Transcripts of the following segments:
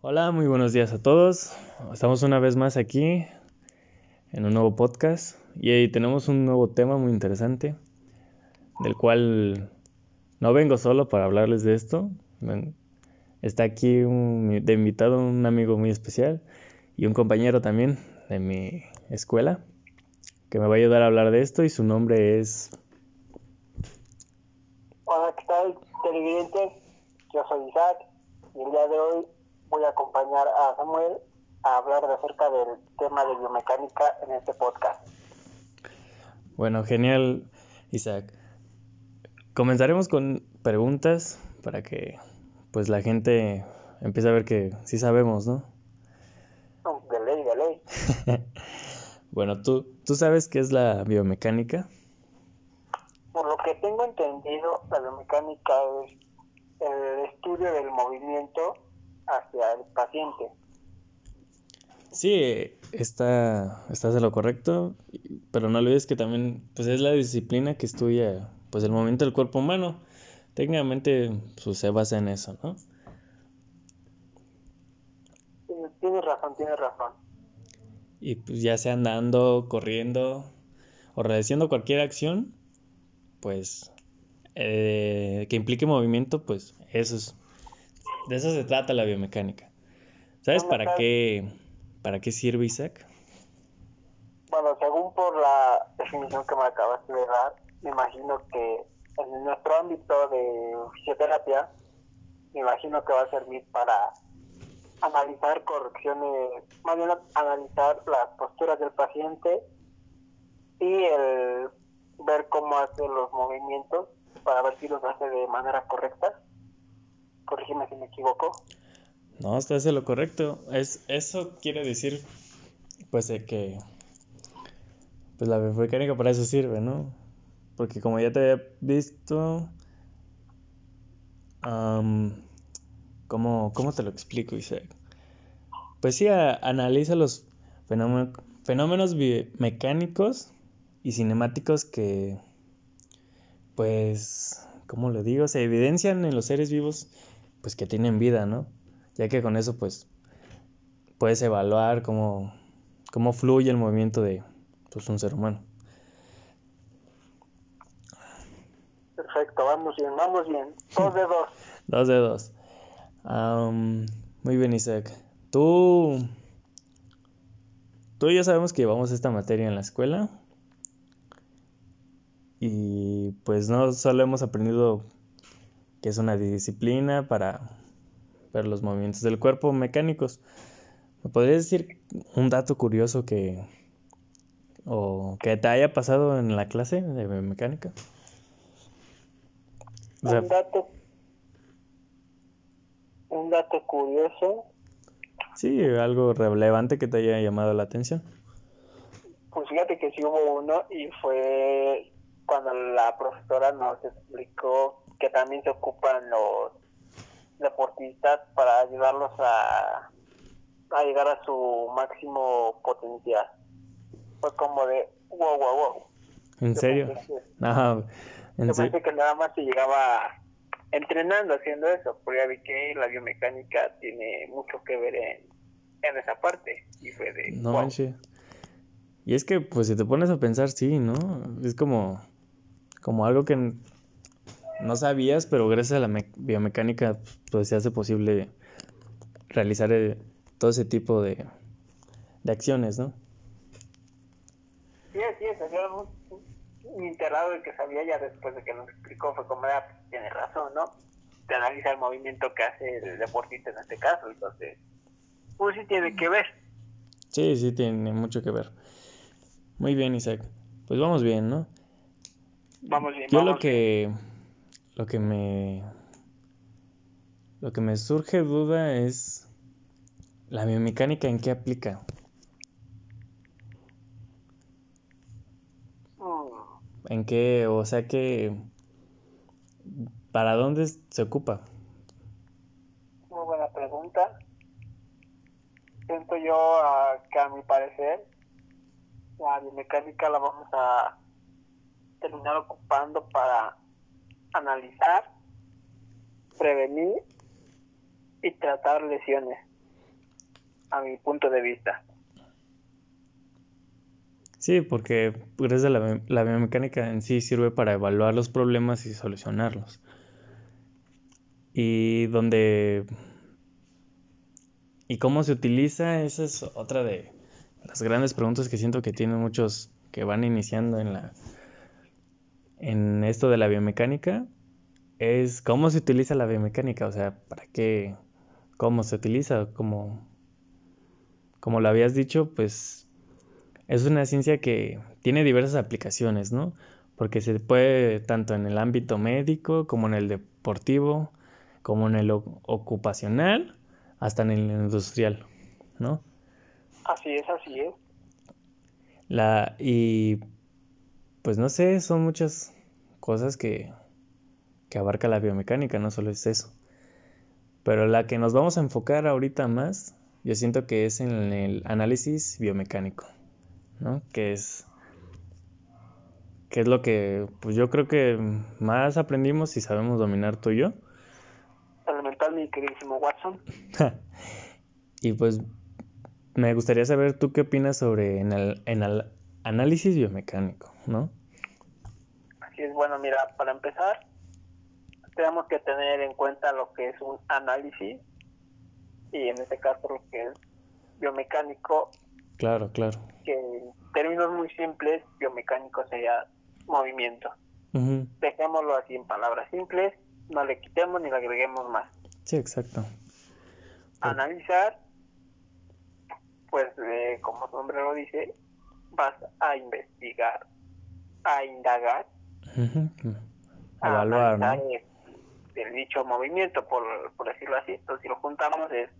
Hola, muy buenos días a todos. Estamos una vez más aquí en un nuevo podcast y tenemos un nuevo tema muy interesante del cual no vengo solo para hablarles de esto. Está aquí un- de invitado un amigo muy especial y un compañero también de mi escuela que me va a ayudar a hablar de esto y su nombre es... Hola, ¿qué tal, televidentes? Yo soy Isaac y el día de hoy voy a acompañar a Samuel a hablar de acerca del tema de biomecánica en este podcast. Bueno, genial, Isaac. Comenzaremos con preguntas para que pues la gente empiece a ver que sí sabemos, ¿no? De ley, de ley. Bueno, ¿tú, ¿tú sabes qué es la biomecánica? Por lo que tengo entendido, la biomecánica es el estudio del movimiento hacia el paciente. Sí, está, estás en lo correcto, pero no olvides que también pues es la disciplina que estudia pues el movimiento del cuerpo humano. Técnicamente pues se basa en eso, ¿no? Tienes- Tienes razón, tienes razón. Y pues ya sea andando, corriendo o realizando cualquier acción, pues eh, que implique movimiento, pues eso es, de eso se trata la biomecánica. ¿Sabes ¿Dónde para está? qué, para qué sirve Isaac? Bueno, según por la definición que me acabaste de dar, me imagino que en nuestro ámbito de fisioterapia, me imagino que va a servir para analizar correcciones, más bien analizar las posturas del paciente y el ver cómo hace los movimientos para ver si los hace de manera correcta. Equivoco. No, estás en lo correcto. Es, eso quiere decir, pues, de que, pues, la biomecánica para eso sirve, ¿no? Porque como ya te había visto, am, ¿cómo, cómo te lo explico, Isaac? Pues sí, analiza los fenómeno- fenómenos biomecánicos y cinemáticos que, pues, ¿cómo lo digo? Se evidencian en los seres vivos, pues, que tienen vida, ¿no? Ya que con eso, pues, puedes evaluar cómo, cómo fluye el movimiento de pues, un ser humano. Perfecto, vamos bien, vamos bien. Dos de dos. Dos de dos. Muy bien, Isaac. Tú, tú y yo sabemos que llevamos esta materia en la escuela. Y pues no solo hemos aprendido que es una disciplina para ver los movimientos del cuerpo mecánicos. ¿Me podrías decir un dato curioso que o que te haya pasado en la clase de mecánica? O sea, Un dato, un dato curioso, sí, algo relevante que te haya llamado la atención. pues fíjate que sí hubo uno y fue cuando la profesora nos explicó que también se ocupan los deportistas para ayudarlos a, a llegar a su máximo potencial. Fue como de wow, wow, wow. ¿En Yo serio? pensé en Yo se- pensé que nada más se llegaba entrenando haciendo eso, porque ya vi que la biomecánica tiene mucho que ver en, en esa parte. Y fue de, No wow. manches. Y es que, pues, si te pones a pensar, sí, ¿no? Es como, como algo que no sabías, pero gracias a la me- biomecánica, pues, se hace posible realizar eh, todo ese tipo de, de acciones, ¿no? Sí, así es, muy enterado de que sabía ya después de que nos explicó, fue como, ah, pues, tiene razón, ¿no? Te analiza el movimiento que hace el deportista en este caso, entonces, pues sí tiene que ver. Sí, sí, tiene mucho que ver. Muy bien, Isaac. Pues vamos bien, ¿no? Vamos bien, Yo vamos lo que, lo que me, lo que me surge duda es la biomecánica en qué aplica. Mm, ¿En qué, o sea que, para dónde se ocupa? Muy buena pregunta. Siento yo ah, que a mi parecer la biomecánica la vamos a terminar ocupando para analizar, prevenir y tratar lesiones. a mi punto de vista. Sí, porque pues, la, la biomecánica en sí sirve para evaluar los problemas y solucionarlos. Y donde... ¿Y cómo se utiliza? Esa es otra de las grandes preguntas que siento que tienen muchos que van iniciando en la en esto de la biomecánica es cómo se utiliza la biomecánica, o sea, para qué, cómo se utiliza, como, como lo habías dicho, pues es una ciencia que tiene diversas aplicaciones, ¿no? Porque se puede tanto en el ámbito médico como en el deportivo, como en el ocupacional, hasta en el industrial, ¿no? Así es, así es. La, y pues no sé, son muchas cosas que, que abarca la biomecánica, no solo es eso. Pero la que nos vamos a enfocar ahorita más, yo siento que es en el análisis biomecánico, ¿no? Que es, que es lo que, pues yo creo que más aprendimos y sabemos dominar tú y yo. Elemental, mi queridísimo Watson. y pues me gustaría saber tú qué opinas sobre en el, en el análisis biomecánico, ¿no? Así es, bueno, mira, para empezar, tenemos que tener en cuenta lo que es un análisis y en este caso lo que es biomecánico. Claro, claro. Que en términos muy simples, biomecánico sería movimiento. Dejémoslo así en palabras simples, no le quitemos ni le agreguemos más. Sí, exacto. Analizar, pues eh, como su nombre lo dice, vas a investigar, a indagar, a evaluar, ¿no? el dicho movimiento, por, por decirlo así. Entonces, si lo juntamos es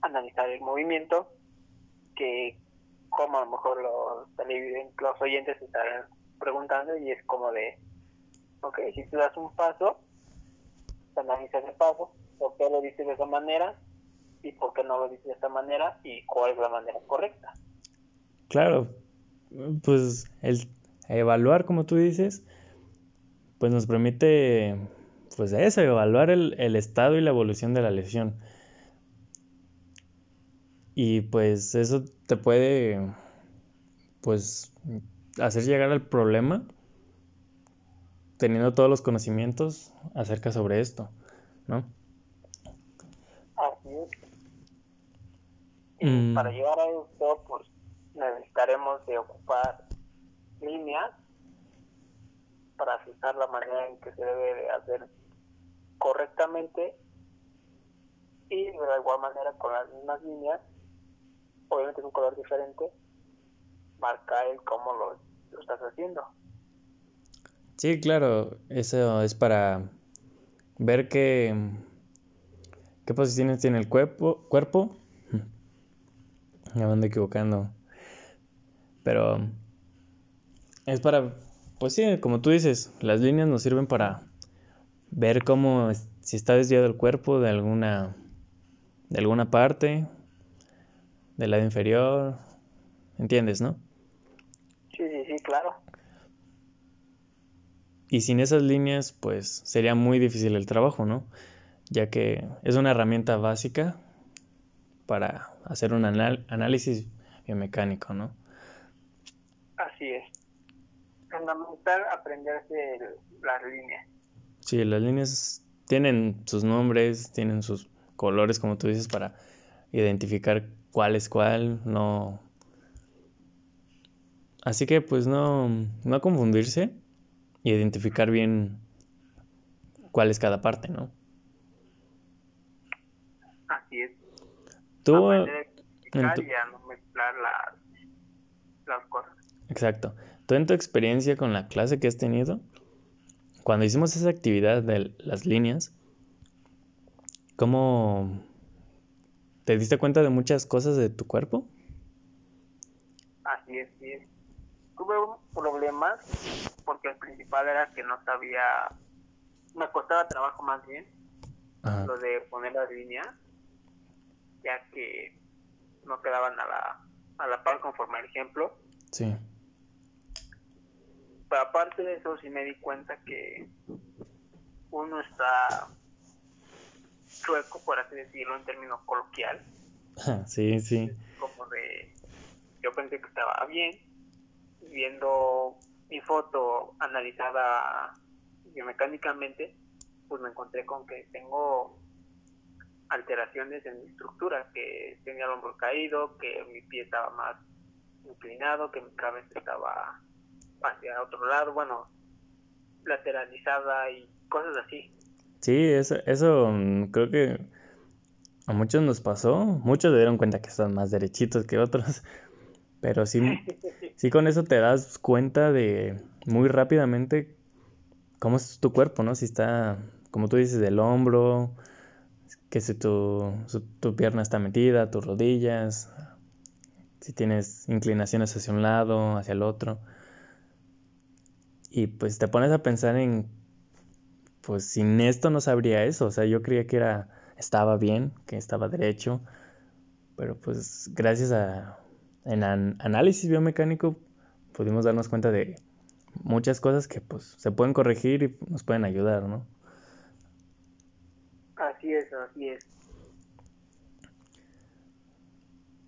analizar el movimiento, que como a lo mejor los los oyentes estarán preguntando y es como de, ok, si tú das un paso, analiza ese paso, por qué lo dices de esa manera y por qué no lo dices de esta manera y cuál es la manera correcta. Claro, pues el evaluar, como tú dices, pues nos permite pues eso, evaluar el, el, estado y la evolución de la lesión. Y pues eso te puede pues hacer llegar al problema teniendo todos los conocimientos acerca sobre esto, ¿no? Así es. Y mm. para llegar a esto, pues necesitaremos de ocupar líneas para fijar la manera en que se debe de hacer correctamente y de igual manera con las mismas líneas, obviamente en un color diferente, marcar el cómo lo, lo estás haciendo. Sí, claro, eso es para ver qué, qué posiciones tiene el cuerpo. cuerpo. Me ando equivocando. Pero es para, pues sí, como tú dices, las líneas nos sirven para ver cómo si está desviado el cuerpo de alguna de alguna parte del lado inferior entiendes no sí sí sí claro. Y sin esas líneas pues sería muy difícil el trabajo no ya que es una herramienta básica para hacer un análisis biomecánico no así es fundamental aprenderse las líneas Sí, las líneas tienen sus nombres, tienen sus colores, como tú dices, para identificar cuál es cuál, no... Así que pues no, no confundirse y identificar bien cuál es cada parte, ¿no? Así es. Tú... y no mezclar las, las cosas. Exacto. Tú en tu experiencia con la clase que has tenido, cuando hicimos esa actividad de las líneas, ¿cómo te diste cuenta de muchas cosas de tu cuerpo? Así es, sí. Tuve problemas porque el principal era que no sabía, me costaba trabajo más bien lo de poner las líneas, ya que no quedaban a la, a la par conforme al ejemplo. Sí aparte de eso sí me di cuenta que uno está chueco, por así decirlo, en términos coloquial. sí, sí. Como de, yo pensé que estaba bien, viendo mi foto analizada biomecánicamente, pues me encontré con que tengo alteraciones en mi estructura, que tenía el hombro caído, que mi pie estaba más inclinado, que mi cabeza estaba hacia otro lado, bueno, lateralizada y cosas así. Sí, eso, eso mm, creo que a muchos nos pasó, muchos se dieron cuenta que están más derechitos que otros, pero sí, sí con eso te das cuenta de muy rápidamente cómo es tu cuerpo, ¿no? Si está, como tú dices, del hombro, que si tu, tu pierna está metida, tus rodillas, si tienes inclinaciones hacia un lado, hacia el otro. Y pues te pones a pensar en, pues sin esto no sabría eso, o sea, yo creía que era, estaba bien, que estaba derecho, pero pues gracias a, en análisis biomecánico pudimos darnos cuenta de muchas cosas que pues se pueden corregir y nos pueden ayudar, ¿no? Así es, así es.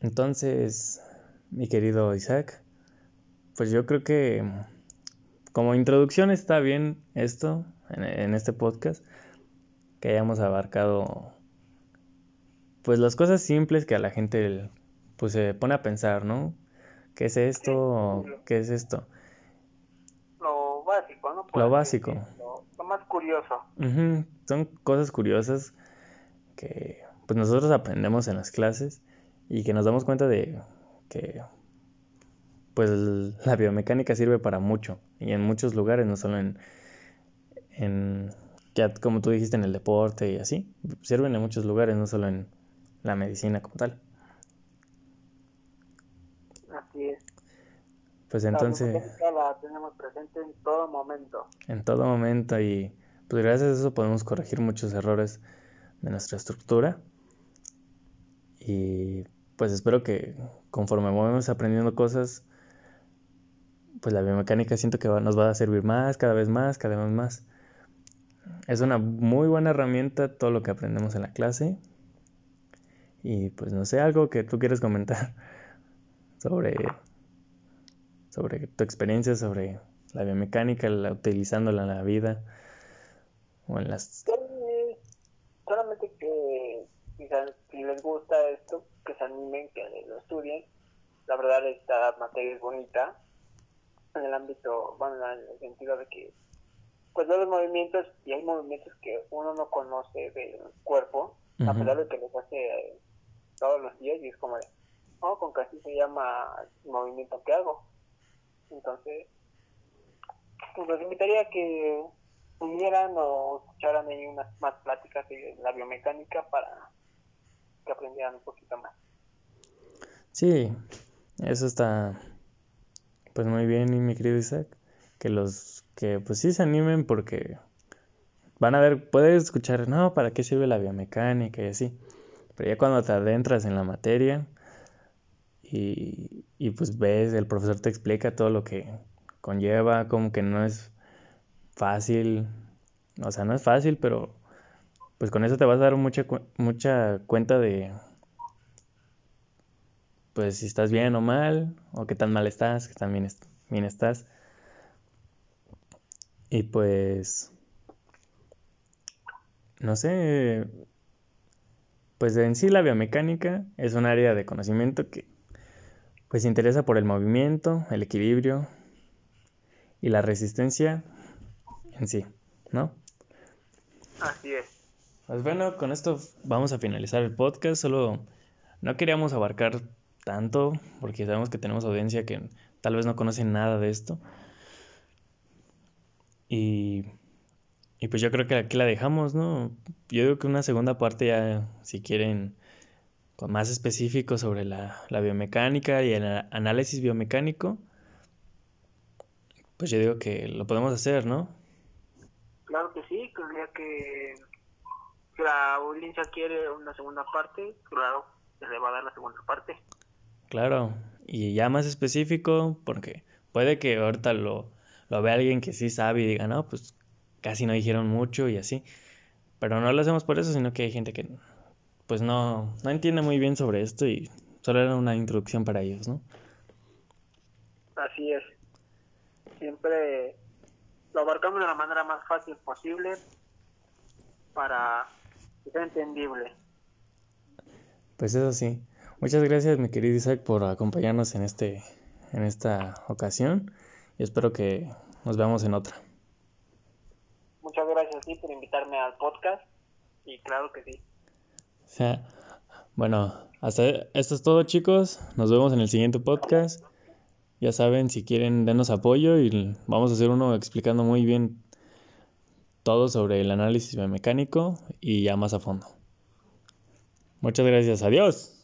Entonces, mi querido Isaac, pues yo creo que como introducción está bien esto en, este podcast, que hayamos abarcado pues las cosas simples que a la gente pues se pone a pensar, ¿no? ¿Qué es esto? ¿Qué es esto? Lo básico, ¿no? lo básico. Lo, más curioso. Son cosas curiosas que pues nosotros aprendemos en las clases y que nos damos cuenta de que pues la biomecánica sirve para mucho y en muchos lugares, no solo en, en ya como tú dijiste en el deporte y así, sirven en muchos lugares, no solo en la medicina como tal. Así es. Pues entonces... La tenemos presente en todo momento. En todo momento y pues gracias a eso podemos corregir muchos errores de nuestra estructura. Y pues espero que conforme vamos aprendiendo cosas, pues la biomecánica siento que nos va a servir más, cada vez más, cada vez más. Es una muy buena herramienta todo lo que aprendemos en la clase. Y pues no sé, algo que tú quieres comentar sobre, sobre tu experiencia, sobre la biomecánica, la, utilizándola en la vida o en las... solamente que si les gusta esto, que se animen, que lo estudien. La verdad esta materia es bonita en el ámbito, bueno, en el sentido de que pues los movimientos y hay movimientos que uno no conoce del cuerpo, a pesar de que los hace todos los días y es como de, oh, con casi se llama movimiento que hago. Entonces, pues los invitaría a que unieran o escucharan ahí unas más pláticas de la biomecánica para que aprendieran un poquito más. Sí, eso está pues muy bien, mi querido Isaac. Que los que pues sí se animen porque van a ver, puedes escuchar, no, ¿para qué sirve la biomecánica y así? Pero ya cuando te adentras en la materia y, y pues ves, el profesor te explica todo lo que conlleva, como que no es fácil, o sea, no es fácil, pero pues con eso te vas a dar mucha, mucha cuenta de, pues si estás bien o mal, o qué tan mal estás, qué tan bien, bien estás. Y pues, no sé, pues en sí la biomecánica es un área de conocimiento que pues interesa por el movimiento, el equilibrio y la resistencia en sí, ¿no? Así es. Pues bueno, con esto vamos a finalizar el podcast, solo no queríamos abarcar tanto, porque sabemos que tenemos audiencia que tal vez no conoce nada de esto. Y, y pues yo creo que aquí la dejamos, ¿no? Yo digo que una segunda parte ya, si quieren, con más específico sobre la, la biomecánica y el análisis biomecánico, pues yo digo que lo podemos hacer, ¿no? Claro que sí, creía que la audiencia quiere una segunda parte, claro, se le va a dar la segunda parte. Claro, y ya más específico, porque puede que ahorita lo, lo vea alguien que sí sabe y diga, no, pues casi no dijeron mucho y así. Pero no lo hacemos por eso, sino que hay gente que pues no, no entiende muy bien sobre esto y solo era una introducción para ellos, ¿no? Así es. Siempre lo abarcamos de la manera más fácil posible para que sea entendible. Pues eso sí. Muchas gracias, mi querido Isaac, por acompañarnos en este en esta ocasión y espero que nos veamos en otra. Muchas gracias a ti por invitarme al podcast y claro que sí. O sea, bueno, hasta esto es todo, chicos. Nos vemos en el siguiente podcast. Ya saben, si quieren, denos apoyo y vamos a hacer uno explicando muy bien todo sobre el análisis biomecánico y ya más a fondo. Muchas gracias. Adiós.